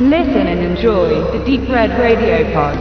Listen and enjoy the Deep Red Radio Pod.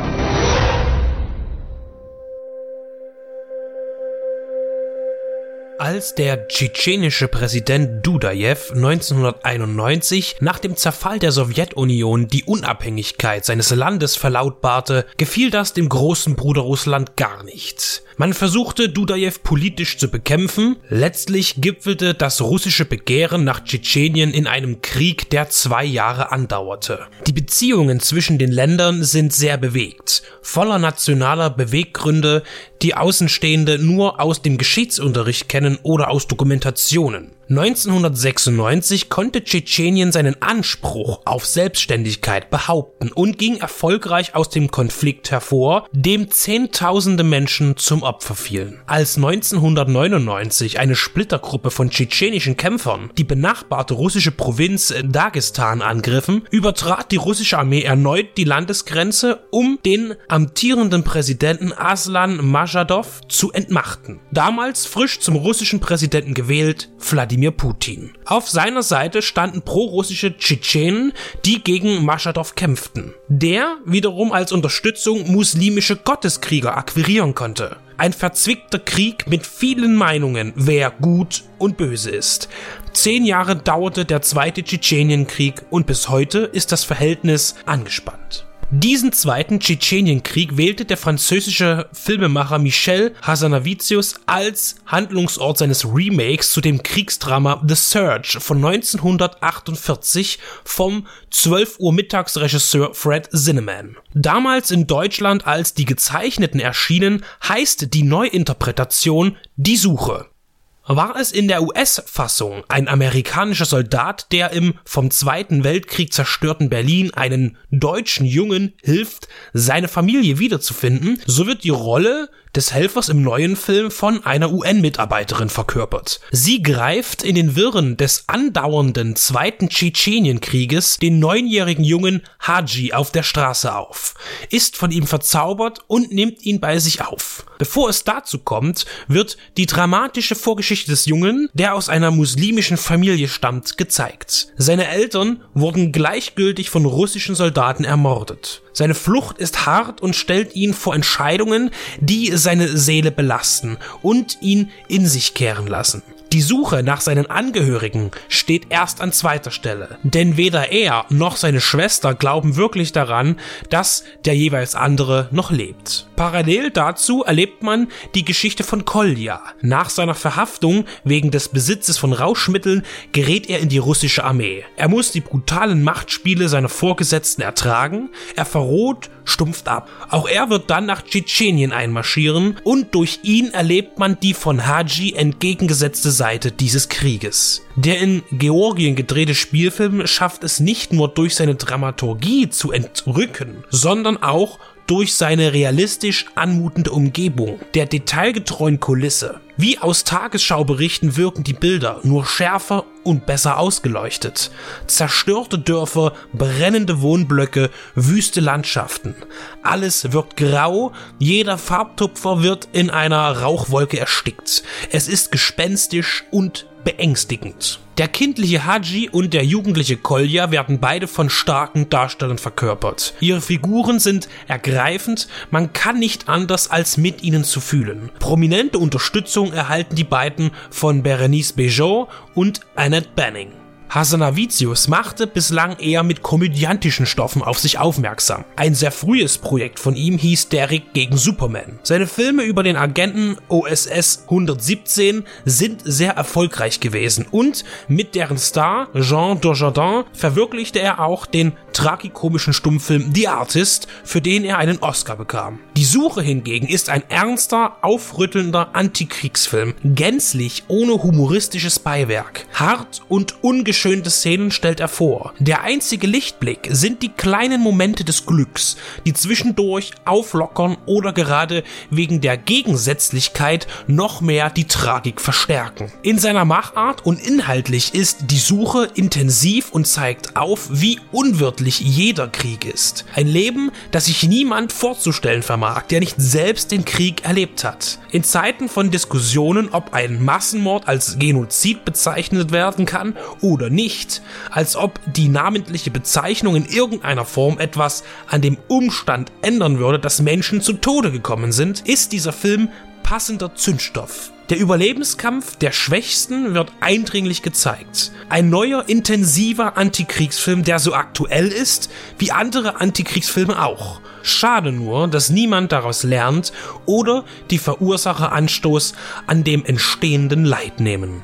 Als der tschetschenische Präsident Dudajew 1991 nach dem Zerfall der Sowjetunion die Unabhängigkeit seines Landes verlautbarte, gefiel das dem großen Bruder Russland gar nicht. Man versuchte Dudajew politisch zu bekämpfen, letztlich gipfelte das russische Begehren nach Tschetschenien in einem Krieg, der zwei Jahre andauerte. Die Beziehungen zwischen den Ländern sind sehr bewegt, voller nationaler Beweggründe, die Außenstehende nur aus dem Geschichtsunterricht kennen oder aus Dokumentationen. 1996 konnte Tschetschenien seinen Anspruch auf Selbstständigkeit behaupten und ging erfolgreich aus dem Konflikt hervor, dem Zehntausende Menschen zum Opfer fielen. Als 1999 eine Splittergruppe von tschetschenischen Kämpfern die benachbarte russische Provinz Dagestan angriffen, übertrat die russische Armee erneut die Landesgrenze, um den amtierenden Präsidenten Aslan Majadov zu entmachten. Damals frisch zum russischen Präsidenten gewählt, Wladimir Wladimir Putin. Auf seiner Seite standen prorussische Tschetschenen, die gegen Maschadow kämpften. Der wiederum als Unterstützung muslimische Gotteskrieger akquirieren konnte. Ein verzwickter Krieg mit vielen Meinungen, wer gut und böse ist. Zehn Jahre dauerte der zweite Tschetschenienkrieg und bis heute ist das Verhältnis angespannt. Diesen zweiten Tschetschenienkrieg wählte der französische Filmemacher Michel Hazanavicius als Handlungsort seines Remakes zu dem Kriegsdrama The Search von 1948 vom 12 Uhr Mittagsregisseur Fred Zinnemann. Damals in Deutschland als Die Gezeichneten erschienen, heißt die Neuinterpretation Die Suche war es in der US-Fassung ein amerikanischer Soldat, der im vom Zweiten Weltkrieg zerstörten Berlin einen deutschen Jungen hilft, seine Familie wiederzufinden, so wird die Rolle des Helfers im neuen Film von einer UN-Mitarbeiterin verkörpert. Sie greift in den Wirren des andauernden Zweiten Tschetschenienkrieges den neunjährigen Jungen Haji auf der Straße auf, ist von ihm verzaubert und nimmt ihn bei sich auf. Bevor es dazu kommt, wird die dramatische Vorgeschichte des Jungen, der aus einer muslimischen Familie stammt, gezeigt. Seine Eltern wurden gleichgültig von russischen Soldaten ermordet. Seine Flucht ist hart und stellt ihn vor Entscheidungen, die seine Seele belasten und ihn in sich kehren lassen. Die Suche nach seinen Angehörigen steht erst an zweiter Stelle, denn weder er noch seine Schwester glauben wirklich daran, dass der jeweils andere noch lebt. Parallel dazu erlebt man die Geschichte von Kolja. Nach seiner Verhaftung wegen des Besitzes von Rauschmitteln gerät er in die russische Armee. Er muss die brutalen Machtspiele seiner Vorgesetzten ertragen, er verroht, stumpft ab. Auch er wird dann nach Tschetschenien einmarschieren und durch ihn erlebt man die von Haji entgegengesetzte Seite dieses Krieges. Der in Georgien gedrehte Spielfilm schafft es nicht nur durch seine Dramaturgie zu entrücken, sondern auch durch seine realistisch anmutende Umgebung, der detailgetreuen Kulisse. Wie aus Tagesschauberichten wirken die Bilder nur schärfer und besser ausgeleuchtet. Zerstörte Dörfer, brennende Wohnblöcke, wüste Landschaften. Alles wirkt grau, jeder Farbtupfer wird in einer Rauchwolke erstickt. Es ist gespenstisch und beängstigend. Der kindliche Haji und der jugendliche Kolja werden beide von starken Darstellern verkörpert. Ihre Figuren sind ergreifend, man kann nicht anders als mit ihnen zu fühlen. Prominente Unterstützung erhalten die beiden von Berenice Bejo und Annette Banning. Hasanavicius machte bislang eher mit komödiantischen Stoffen auf sich aufmerksam. Ein sehr frühes Projekt von ihm hieß Derrick gegen Superman. Seine Filme über den Agenten OSS 117 sind sehr erfolgreich gewesen und mit deren Star Jean Dujardin verwirklichte er auch den tragikomischen Stummfilm The Artist, für den er einen Oscar bekam. Die Suche hingegen ist ein ernster, aufrüttelnder Antikriegsfilm, gänzlich ohne humoristisches Beiwerk. Hart und ungeschönte Szenen stellt er vor. Der einzige Lichtblick sind die kleinen Momente des Glücks, die zwischendurch auflockern oder gerade wegen der Gegensätzlichkeit noch mehr die Tragik verstärken. In seiner Machart und inhaltlich ist die Suche intensiv und zeigt auf, wie unwirtlich jeder Krieg ist. Ein Leben, das sich niemand vorzustellen vermag mag, der nicht selbst den Krieg erlebt hat. In Zeiten von Diskussionen, ob ein Massenmord als Genozid bezeichnet werden kann oder nicht, als ob die namentliche Bezeichnung in irgendeiner Form etwas an dem Umstand ändern würde, dass Menschen zu Tode gekommen sind, ist dieser Film passender Zündstoff. Der Überlebenskampf der Schwächsten wird eindringlich gezeigt. Ein neuer, intensiver Antikriegsfilm, der so aktuell ist wie andere Antikriegsfilme auch. Schade nur, dass niemand daraus lernt oder die Verursacher Anstoß an dem entstehenden Leid nehmen.